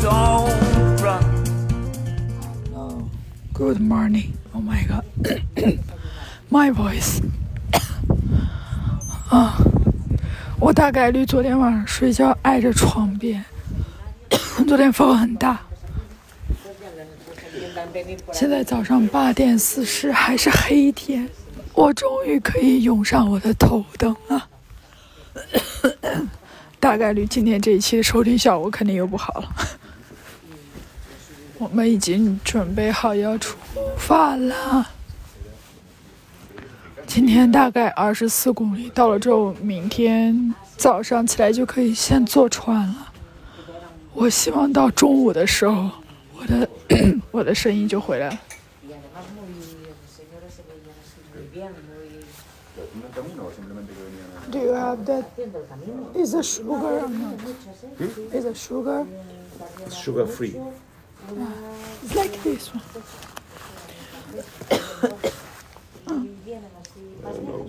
don't run. Hello. Good morning. Oh my god. my voice. 啊、我大概率昨天晚上睡觉挨着床边，昨天风很大。现在早上八点四十，还是黑天，我终于可以用上我的头灯了。大概率今天这一期的收听效果肯定又不好了。我们已经准备好要出发了。今天大概二十四公里到了之后明天早上起来就可以先坐船了。我希望到中午的时候我的 我的声音就回来了。Do you have that? Is a sugar is a sugar? Sugar free. It's like this one.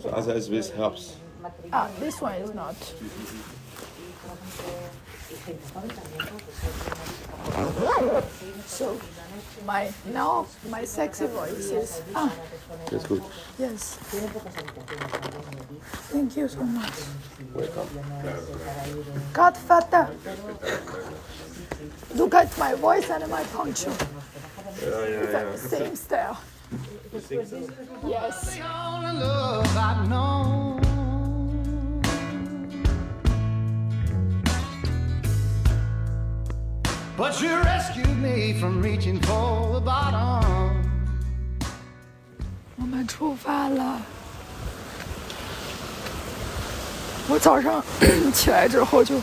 so as as this helps. Ah, this one is not. so my now my sexy voice is ah That's good. yes. Thank you so much. Godfather. Look at my voice and my poncho. It's like the same style. Yes. only love I've known. But you rescued me from reaching for the bottom. 我们出发了。我早上起来之后就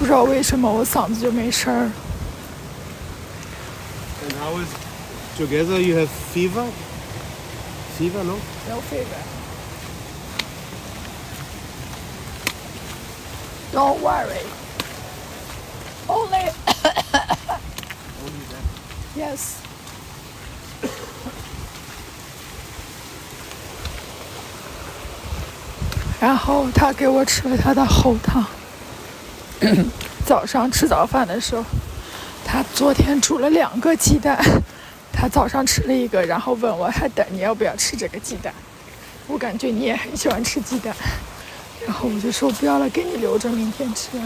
不知道为什么我嗓子就没声儿。And how is together you have fever? Fever, no? No fever. Don't worry. Only. yes. 然后他给我吃了他的喉糖。早上吃早饭的时候，他昨天煮了两个鸡蛋，他早上吃了一个，然后问我还等你要不要吃这个鸡蛋。我感觉你也很喜欢吃鸡蛋，然后我就说不要了，给你留着明天吃。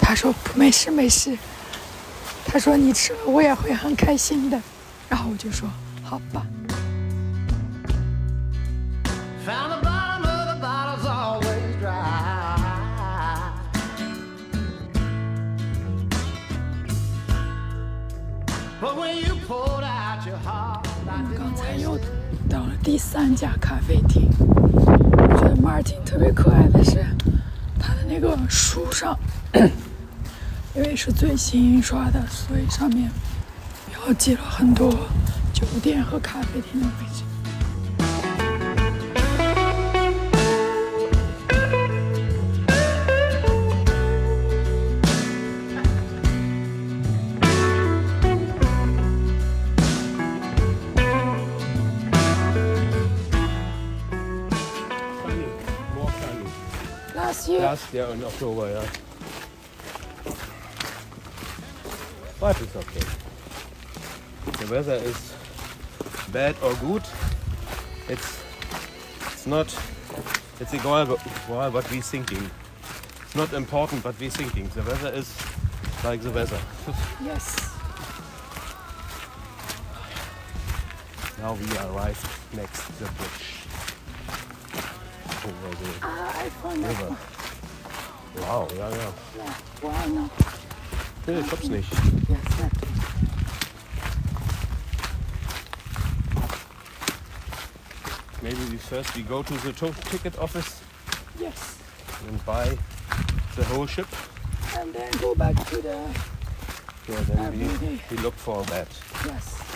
他说没事没事，他说你吃了我也会很开心的。然后我就说好吧。我们刚才又到了第三家咖啡厅。我觉得 Martin 特别可爱的是，他的那个书上，因为是最新印刷的，所以上面标记了很多酒店和咖啡厅的位置。Last year, in October, yeah. But it's okay. The weather is bad or good. It's it's not it's egal what we're thinking. It's not important but we're thinking. The weather is like the weather. yes. now we arrived next the bridge. Over the Ah, I found that river. Wow, ja, ja. Yeah, why not? Nee, ich hab's nicht. Maybe we first we go to the ticket office Yes. and buy the whole ship. and then go back to the Yeah, then we, we look for that. yes.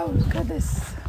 Wow, look at this. this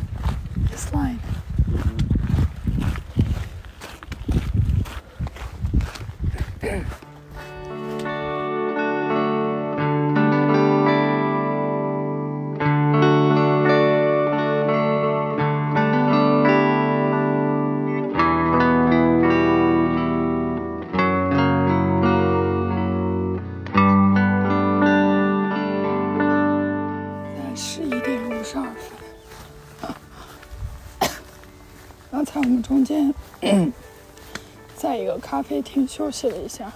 一个咖啡厅休息了一下，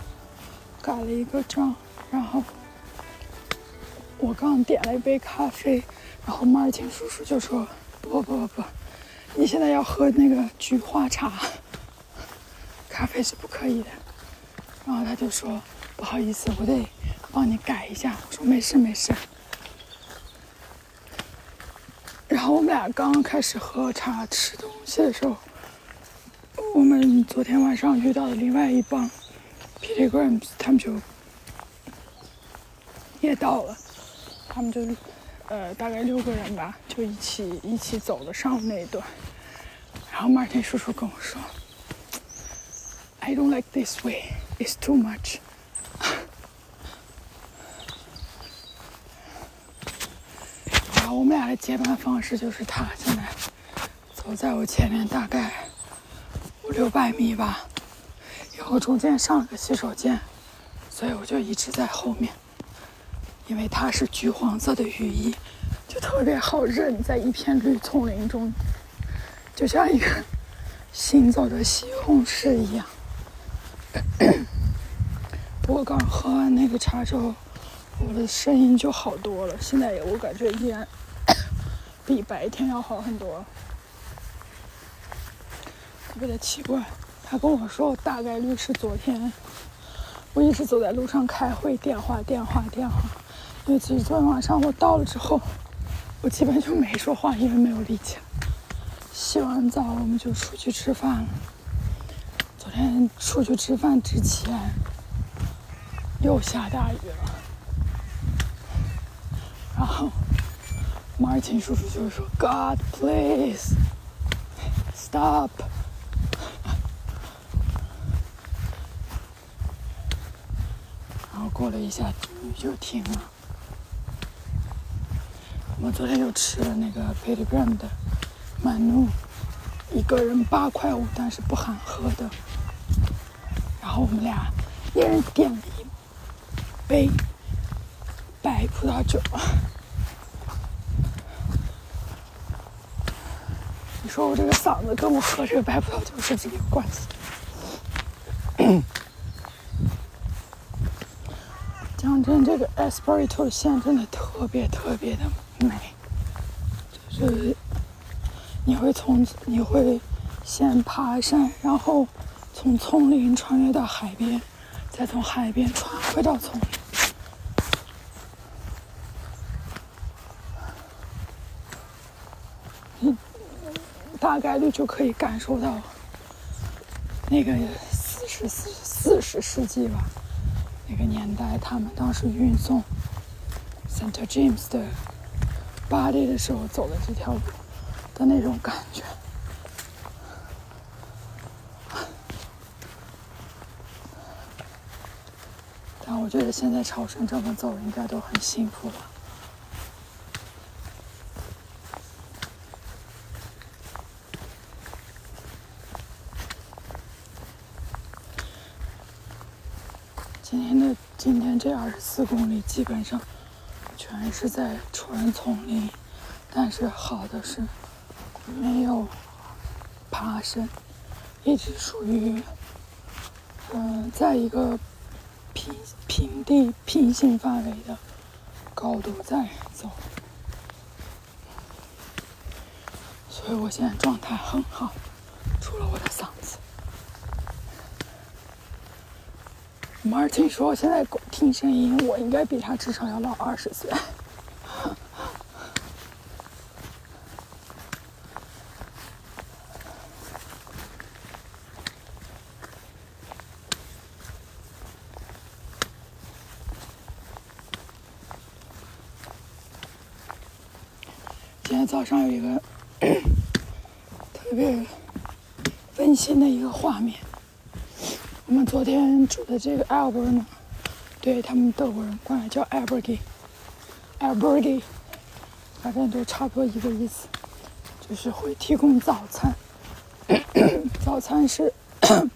改了一个账，然后我刚点了一杯咖啡，然后马尔汀叔叔就说：“不不不不，你现在要喝那个菊花茶，咖啡是不可以的。”然后他就说：“不好意思，我得帮你改一下。”我说：“没事没事。”然后我们俩刚刚开始喝茶吃东西的时候，我们昨天晚上遇到的另外一帮 pilgrims，他们就也到了，他们就呃大概六个人吧，就一起一起走了上午那一段。然后马尔汀叔叔跟我说：“I don't like this way. It's too much.” 然后我们俩的结伴方式就是他现在走在我前面大概六百米吧，然后中间上了个洗手间，所以我就一直在后面。因为它是橘黄色的雨衣，就特别好认，在一片绿丛林中，就像一个 行走的西红柿一样。不过刚喝完那个茶之后，我的声音就好多了，现在也我感觉依然 比白天要好很多。特别的奇怪，他跟我说大概率是昨天，我一直走在路上开会，电话电话电话，因为其实昨天晚上我到了之后，我基本就没说话，因为没有力气。洗完澡我们就出去吃饭了。昨天出去吃饭之前又下大雨了。然后马尔钦叔叔就说：“God, please stop。”然后过了一下，雨就停了。我们昨天又吃了那个 Pilgrim 的满怒，一个人八块五，但是不含喝的。然后我们俩一人点了一杯白葡萄酒。你说我这个嗓子跟我喝这个白葡萄酒是这个关系？讲真，这个 Espirito 线真的特别特别的美，就是你会从你会先爬山，然后从丛林穿越到海边，再从海边穿回到丛林。你大概率就可以感受到那个四十四四十世纪吧，那个年代，他们当时运送 Saint James 的 body 的时候走的这条路的那种感觉。但我觉得现在朝圣这么走应该都很幸福了。今天的今天这二十四公里基本上全是在纯丛林，但是好的是没有爬升，一直属于嗯、在一个平平地平行范围的高度在走，所以我现在状态很好，我妈听说现在狗听声音我应该比她至少要老二十岁。今天早上有一个 特别温馨的一个画面。我们昨天住的这个 Albert 呢，对他们德国人管来叫 Albergi，Albergi，反正都差不多一个意思，就是会提供早餐。早餐是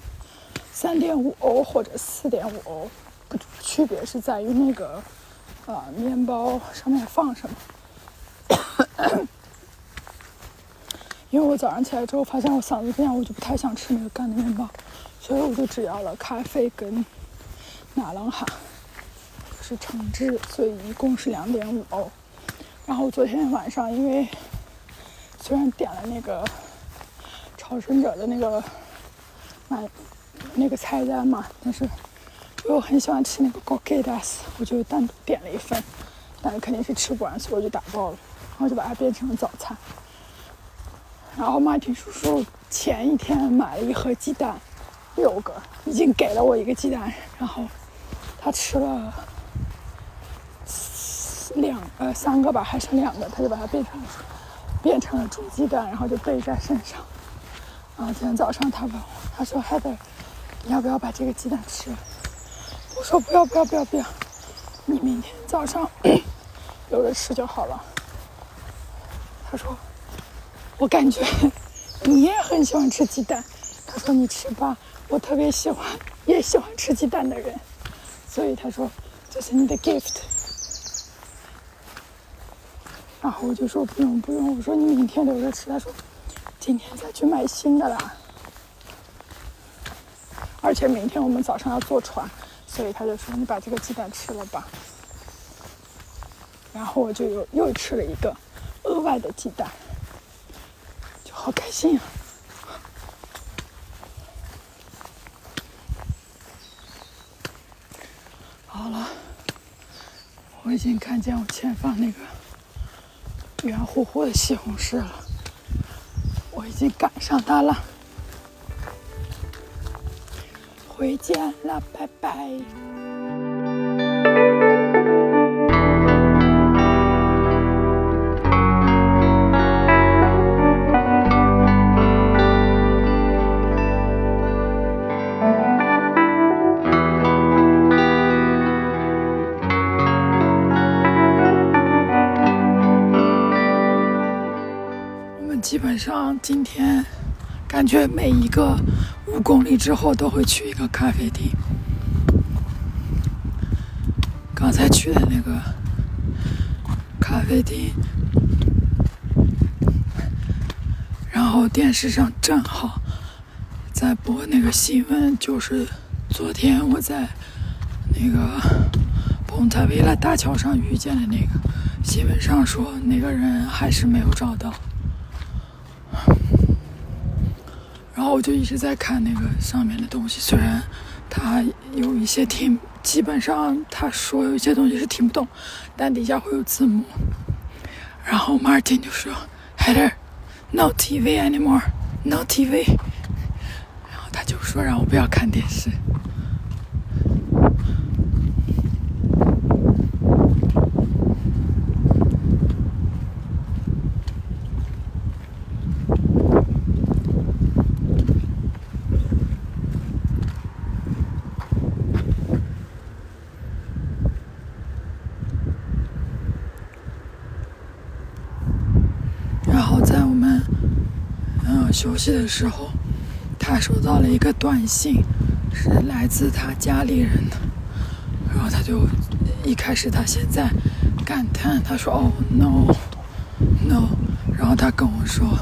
三点五欧或者四点五欧，不区别是在于那个啊、面包上面放什么。因为我早上起来之后发现我嗓子这样，我就不太想吃那个干的面包，所以我就只要了咖啡跟奶酪哈，是橙汁，所以一共是两点五欧。然后昨天晚上因为虽然点了那个朝圣者的那个买那个菜单嘛，但是因为我很喜欢吃那个 g o k e d a s 我就单独点了一份，但是肯定是吃不完，所以我就打包了，然后就把它变成了早餐。然后马丁叔叔前一天买了一盒鸡蛋，六个，已经给了我一个鸡蛋，然后他吃了两呃三个吧，还剩两个，他就把它变成变成了煮鸡蛋，然后就背在身上。然后今天早上他问我，他说 Heather，你要不要把这个鸡蛋吃？我说不要不要不要不要，你明天早上留着吃就好了。他说。我感觉你也很喜欢吃鸡蛋。他说你吃吧，我特别喜欢，也喜欢吃鸡蛋的人，所以他说这是你的 gift。然后我就说不用不用，我说你明天留着吃。他说今天再去买新的啦。而且明天我们早上要坐船，所以他就说你把这个鸡蛋吃了吧。然后我就又又吃了一个额外的鸡蛋。就好开心呀、我已经看见我前方那个圆乎乎的西红柿了，我已经赶上它了。回见了，拜拜。今天感觉每一个五公里之后都会去一个咖啡厅。刚才去的那个咖啡厅，然后电视上正好在播那个新闻，就是昨天我在那个蓬塔维拉大桥上遇见的那个新闻上说，那个人还是没有找到。然后我就一直在看那个上面的东西，虽然他有一些听，基本上他说有一些东西是听不懂，但底下会有字幕。然后 Martin 就说：“Heather, no TV anymore, no TV。”然后他就说让我不要看电视。然后在我们嗯、呃休息的时候，他收到了一个短信，是来自他家里人的。然后他就一开始他现在感叹，他说：“哦，no no。”然后他跟我说，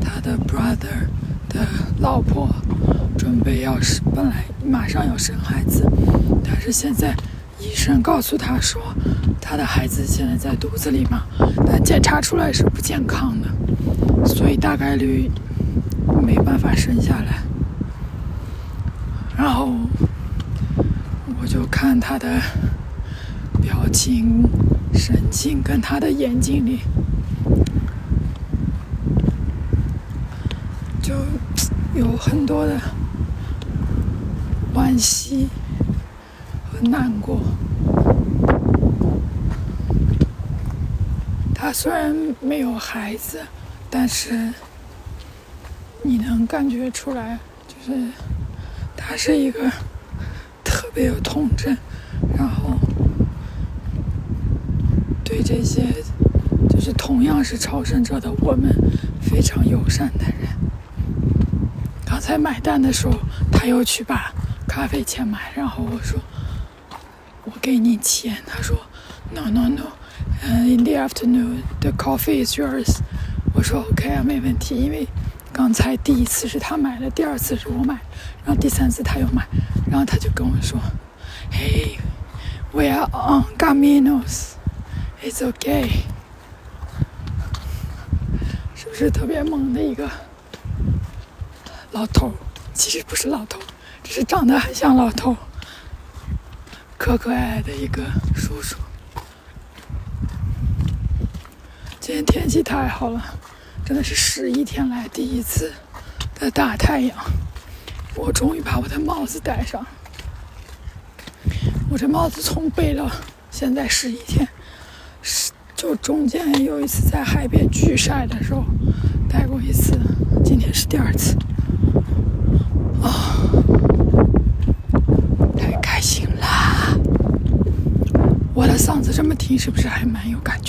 他的 brother 的老婆准备要是本来马上要生孩子，但是现在医生告诉他说，他的孩子现在在肚子里嘛，但检查出来是不健康的，所以大概率没办法生下来。然后我就看他的表情、神情跟他的眼睛里，就有很多的惋惜和难过。他虽然没有孩子，但是你能感觉出来，就是他是一个特别有童真，然后对这些就是同样是朝圣者的我们非常友善的人。刚才买单的时候，他又去把咖啡钱买，然后我说我给你钱，他说 no no no，嗯、i n the afternoon the coffee is yours。我说 OK 啊，没问题，因为刚才第一次是他买的，第二次是我买，然后第三次他又买，然后他就跟我说，Hey we are on Caminos，it's okay，是不是特别猛的一个老头？其实不是老头，只是长得很像老头，可可爱爱的一个叔叔。今天天气太好了，真的是十一天来第一次的大太阳。我终于把我的帽子戴上。我这帽子从背了，现在十一天，是就中间有一次在海边巨晒的时候戴过一次，今天是第二次。啊、太开心啦！我的嗓子这么听，是不是还蛮有感觉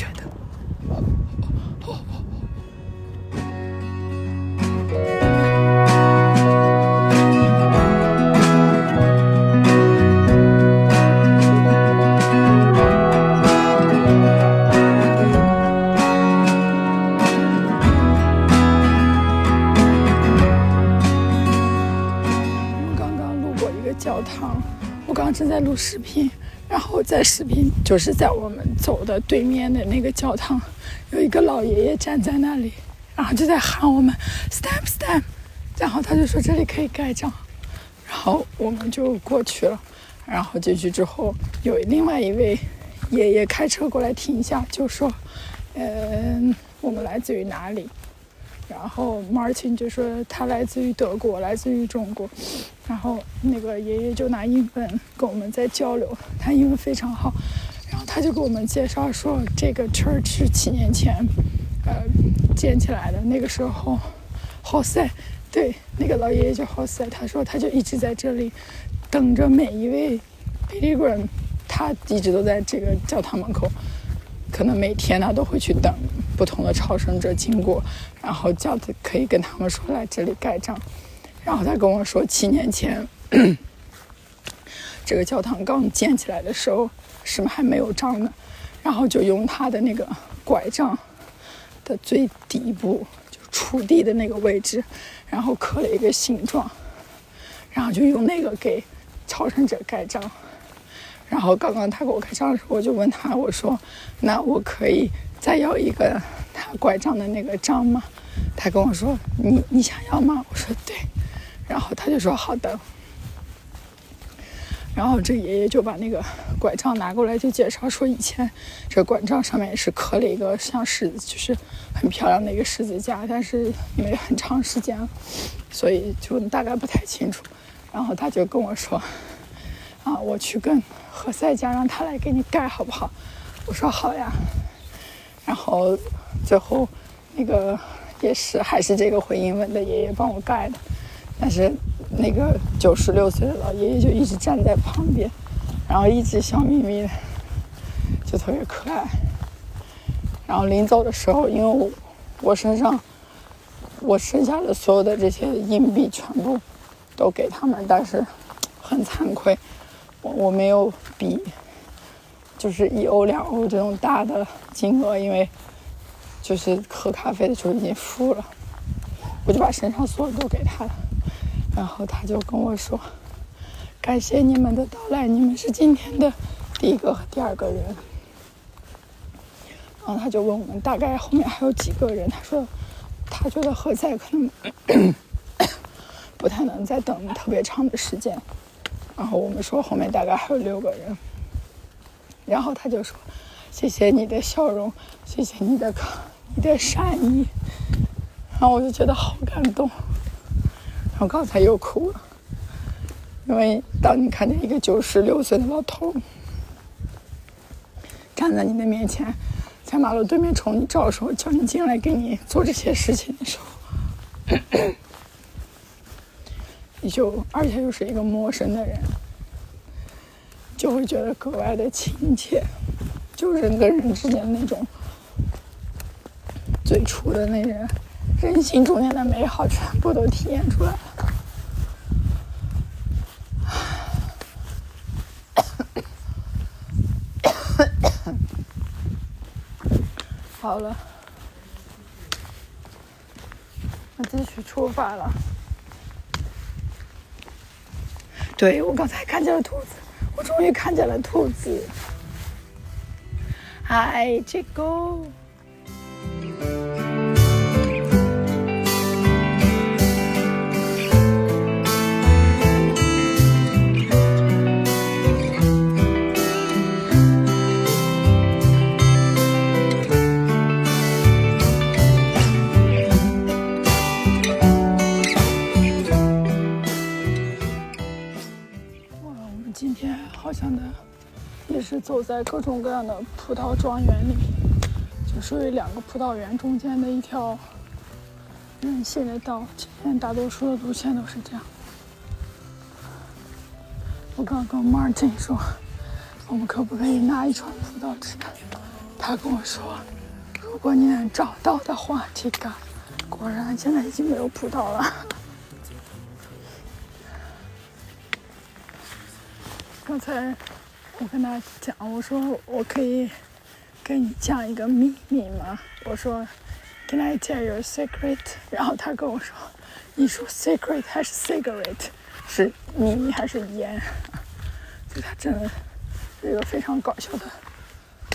录视频，然后在视频就是在我们走的对面的那个教堂，有一个老爷爷站在那里，然后就在喊我们 stamp stamp，然后他就说这里可以盖章，然后我们就过去了，然后进去之后有另外一位爷爷开车过来停下，就说，嗯、我们来自于哪里？然后 Martin 就说他来自于德国，来自于中国。然后那个爷爷就拿英文跟我们在交流，他英文非常好。然后他就给我们介绍说，这个 church 是七年前呃建起来的。那个时候，Jose 对那个老爷爷叫 Jose，他说他就一直在这里等着每一位 pilgrim，他一直都在这个教堂门口。可能每天他都会去等不同的朝圣者经过，然后叫他可以跟他们说来这里盖章。然后他跟我说，七年前 这个教堂刚建起来的时候是还没有章的，然后就用他的那个拐杖的最底部，就触地的那个位置，然后刻了一个形状，然后就用那个给朝圣者盖章。然后刚刚他给我开账的时候，我就问他，我说：“那我可以再要一个他拐杖的那个章吗？”他跟我说：“你你想要吗？”我说：“对。”然后他就说：“好的。”然后这爷爷就把那个拐杖拿过来，就介绍说，以前这拐杖上面是刻了一个像十字，就是很漂亮的一个十字架，但是因为很长时间，所以就大概不太清楚。然后他就跟我说。啊，我去跟何塞讲，让他来给你盖好不好？我说好呀。然后最后那个也是还是这个会英文的爷爷帮我盖的，但是那个九十六岁的老爷爷就一直站在旁边，然后一直笑眯眯的，就特别可爱。然后临走的时候，因为我我身上我剩下的所有的这些硬币全部都给他们，但是很惭愧。我我没有笔就是一欧两欧这种大的金额，因为就是喝咖啡的时候已经付了，我就把身上所有都给他了，然后他就跟我说：“感谢你们的到来，你们是今天的第一个和第二个人。”然后他就问我们大概后面还有几个人，他说他觉得何塞可能 不太能再等特别长的时间。然后我们说后面大概还有六个人，然后他就说：“谢谢你的笑容，谢谢你的你的善意。”然后我就觉得好感动，然后刚才又哭了，因为当你看见一个九十六岁的老头站在你的面前，在马路对面冲你招手，叫你进来给你做这些事情的时候，你就而且又是一个陌生的人，就会觉得格外的亲切，就人跟人之间的那种最初的那人人性中间的美好，全部都体验出来了。好了，我继续出发了。对，我刚才看见了兔子，我终于看见了兔子。嗨，这个。走在各种各样的葡萄庄园里，就属于两个葡萄园中间的一条人行的道。今天大多数的路线都是这样。我刚跟 Martin 说，我们可不可以拿一串葡萄吃？他跟我说，如果你能找到的话，这个果然现在已经没有葡萄了。刚才我跟他讲，我说我可以跟你讲一个秘密吗？我说，Can I tell you a secret？然后他跟我说，你说 secret 还是 cigarette？是秘密还是烟？就他真的是一个非常搞笑的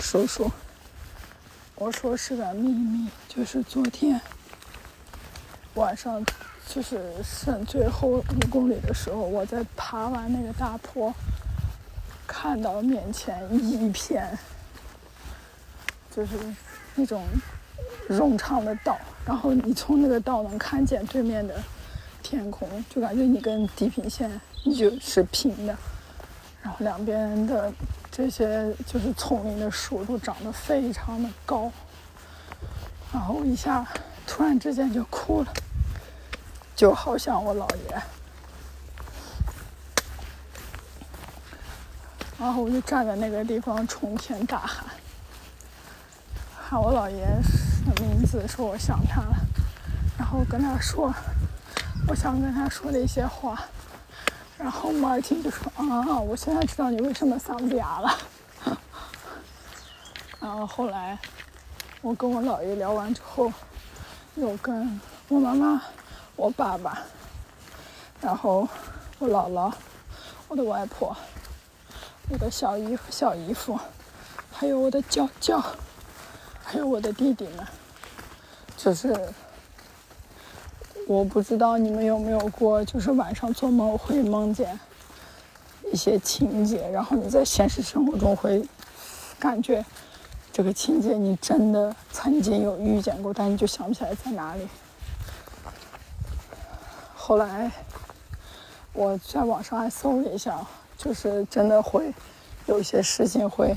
叔叔。我说是个秘密，就是昨天晚上，就是剩最后五公里的时候，我在爬完那个大坡。看到面前一片，就是那种冗长的道，然后你从那个道能看见对面的天空，就感觉你跟地平线你就是平的，然后两边的这些就是丛林的树都长得非常的高，然后一下突然之间就哭了，就好像我姥爷。然后我就站在那个地方冲天大喊，喊我姥爷的名字，说我想他了，然后跟他说我想跟他说的一些话，然后马尔金就说啊，我现在知道你为什么嗓子哑了。然后后来我跟我姥爷聊完之后，又跟我妈妈、我爸爸，然后我姥姥、我的外婆。我的小姨小姨夫，还有我的娇娇，还有我的弟弟们，就是我不知道你们有没有过，就是晚上做梦会梦见一些情节，然后你在现实生活中会感觉这个情节你真的曾经有遇见过，但你就想不起来在哪里。后来我在网上还搜了一下。就是真的会有一些事情会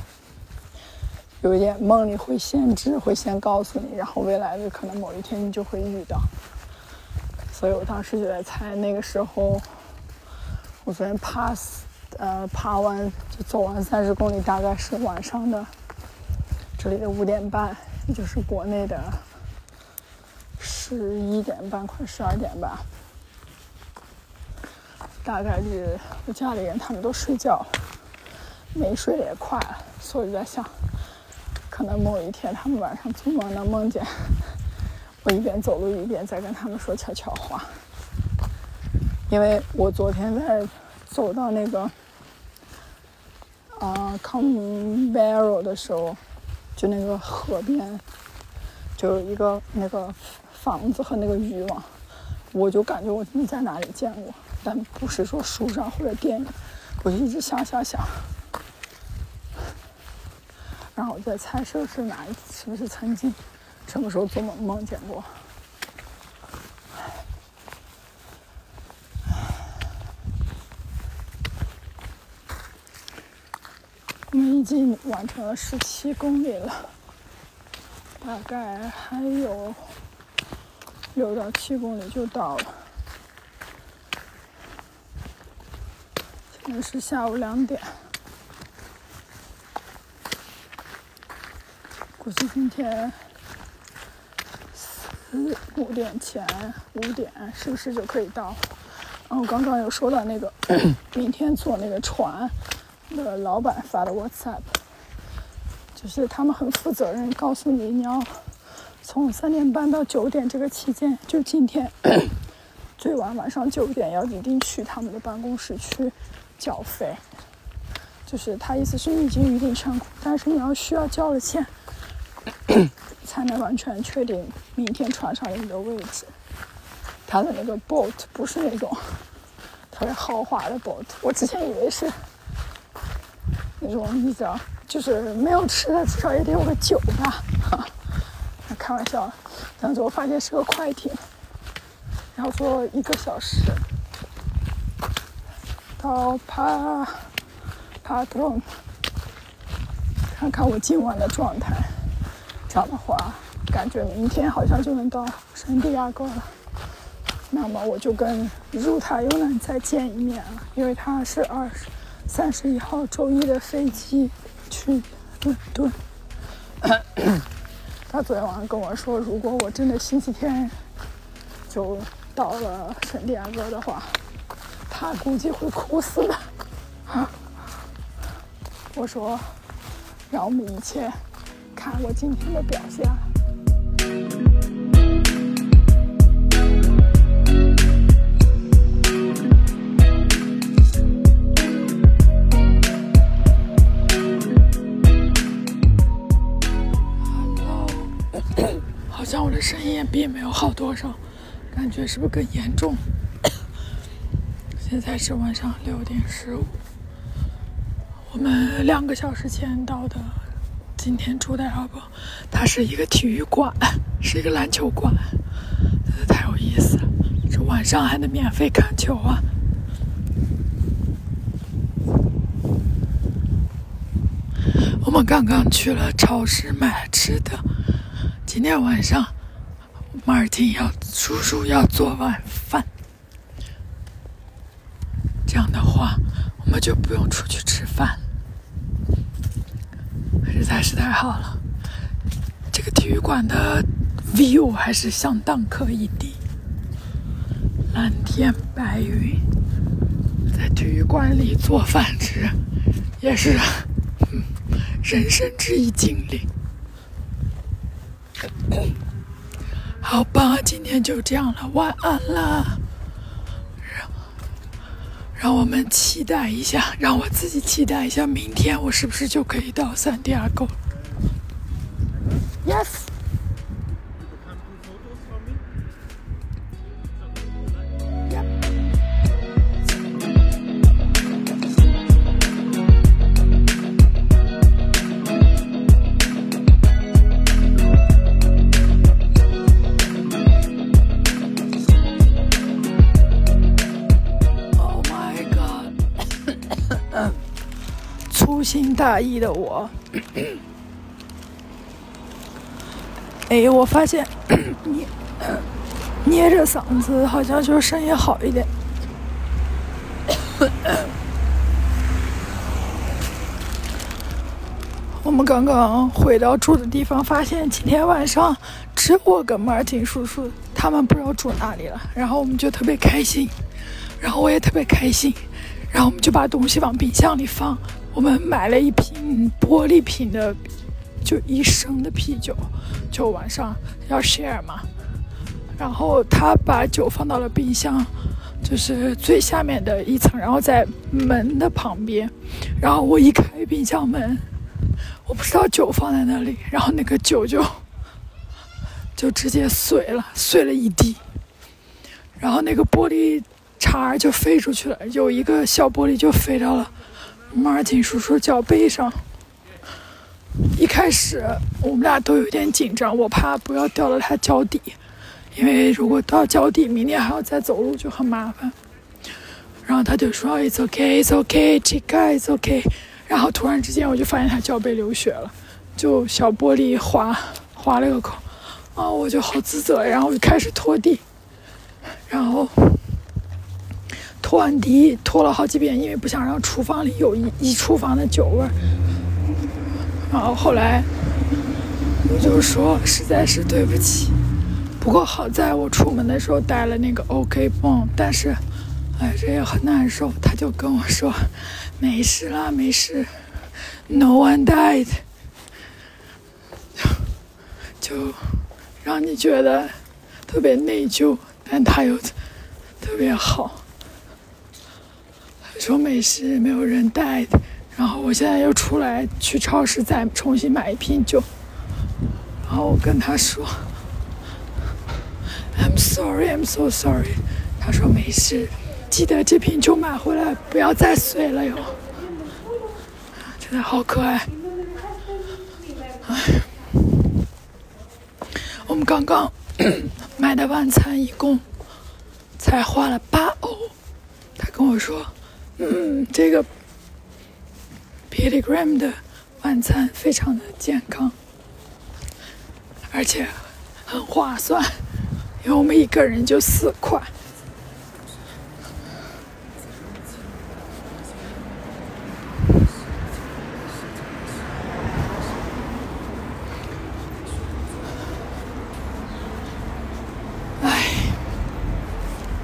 有一点梦里会先知，会先告诉你，然后未来的可能某一天你就会遇到。所以我当时就在猜，那个时候我昨天爬呃爬完就走完三十公里，大概是晚上的这里的五点半，也就是国内的十一点半，快十二点吧。大概率我家里人他们都睡觉，没睡也快，所以在想，可能某一天他们晚上做梦能梦见我一边走路一边在跟他们说悄悄话。因为我昨天在走到那个啊 c o m b a r 的时候，就那个河边，就有一个那个房子和那个渔网，我就感觉我你在哪里见过。但不是说书上或者电影，我就一直想想想，然后我在猜是不是哪一次，是不是曾经什么时候做梦梦见过。我们已经完成了十七公里了，大概还有六到七公里就到了。现在是下午两点，估计今天四五点前五点是不是就可以到？然后刚刚有收到那个 明天坐那个船的老板发的 WhatsApp，就是他们很负责任，告诉你你要从三点半到九点这个期间，就今天 最晚晚上九点要一定去他们的办公室去缴费。就是他意思是你已经预定成功，但是你要需要交了钱，才能完全确定明天船上有你的位置。他的那个 boat 不是那种特别豪华的 boat，我之前以为是那种你知道，就是没有吃的至少也得有个酒吧，开玩笑，但是我发现是个快艇，然后坐一个小时到帕帕特隆，看看我今晚的状态，这样的话，感觉明天好像就能到圣地亚哥了。那么我就跟如塔又能再见一面了，因为他是二十三十一号周一的飞机去伦敦。他昨天晚上跟我说，如果我真的星期天就到了圣地亚哥的话，他估计会哭死的。我说，让我们一起看我今天的表现。的声音也并没有好多少，感觉是不是更严重？现在是晚上六点十五，我们两个小时前到的今天住的 a 堡，它是一个体育馆，是一个篮球馆，真的太有意思了。这晚上还能免费看球啊！我们刚刚去了超市买吃的。今天晚上，马尔汀要叔叔要做晚饭，这样的话，我们就不用出去吃饭，实在是太好了。这个体育馆的 view 还是相当可以的，蓝天白云，在体育馆里做饭吃，也是、嗯、人生之一经历。好吧，今天就这样了，晚安啦。让让我们期待一下，让我自己期待一下，明天我是不是就可以到三迪亚哥了。粗心大意的我，哎，我发现捏捏着嗓子好像就声音好一点。我们刚刚回到住的地方，发现今天晚上只有我跟马尔汀叔叔，他们不知道住哪里了，然后我们就特别开心。然后我也特别开心，然后我们就把东西往冰箱里放。我们买了一瓶玻璃瓶的，就一升的啤酒，就晚上要 share 嘛。然后他把酒放到了冰箱，就是最下面的一层，然后在门的旁边。然后我一开冰箱门，我不知道酒放在那里，然后那个酒就就直接碎了，碎了一地。然后那个玻璃。茬儿就飞出去了，有一个小玻璃就飞到了马尔汀叔叔脚背上。一开始我们俩都有点紧张，我怕不要掉到他脚底，因为如果到脚底，明天还要再走路就很麻烦。然后他就说 "It's okay, it's okay, chica, it's okay"。然后突然之间我就发现他脚背流血了，就小玻璃划划了个口，啊，我就好自责，然后我就开始拖地，然后拖完地拖了好几遍，因为不想让厨房里有一一厨房的酒味儿。然后后来我就说实在是对不起，不过好在我出门的时候带了那个 OK 泵，但是哎这也很难受。他就跟我说没事啦，没事，No one died，就让你觉得特别内疚，但他又特别好。说没事，没有人带。然后我现在又出来去超市再重新买一瓶酒，然后我跟他说，I'm sorry, I'm so sorry。他说没事，记得这瓶酒买回来不要再碎了哟。真的好可爱。哎，我们刚刚买的晚餐一共才花了八欧。他跟我说，嗯，这个。Pilgrim 的晚餐非常的健康，而且很划算，因为我们一个人就四块。哎，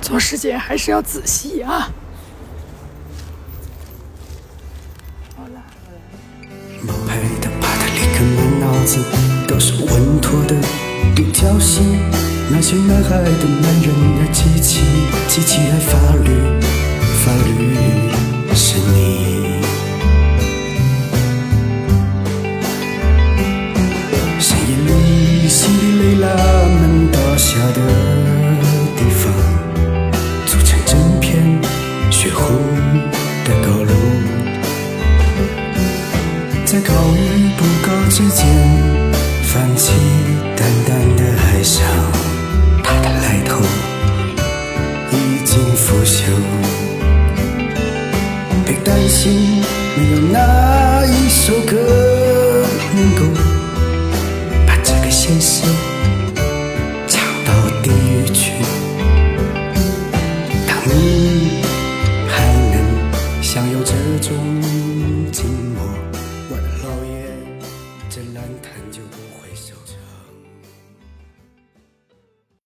做事情还是要仔细啊。子都是稳妥的独角戏，那些男孩的男人的机器，机器爱法律，法律是你。深夜里，西里拉门倒下的地方，组成整片血红的高楼。在高与不高之间泛起淡淡的哀伤，它的来头已经腐朽。别担心，没有哪一首歌能够把这个现实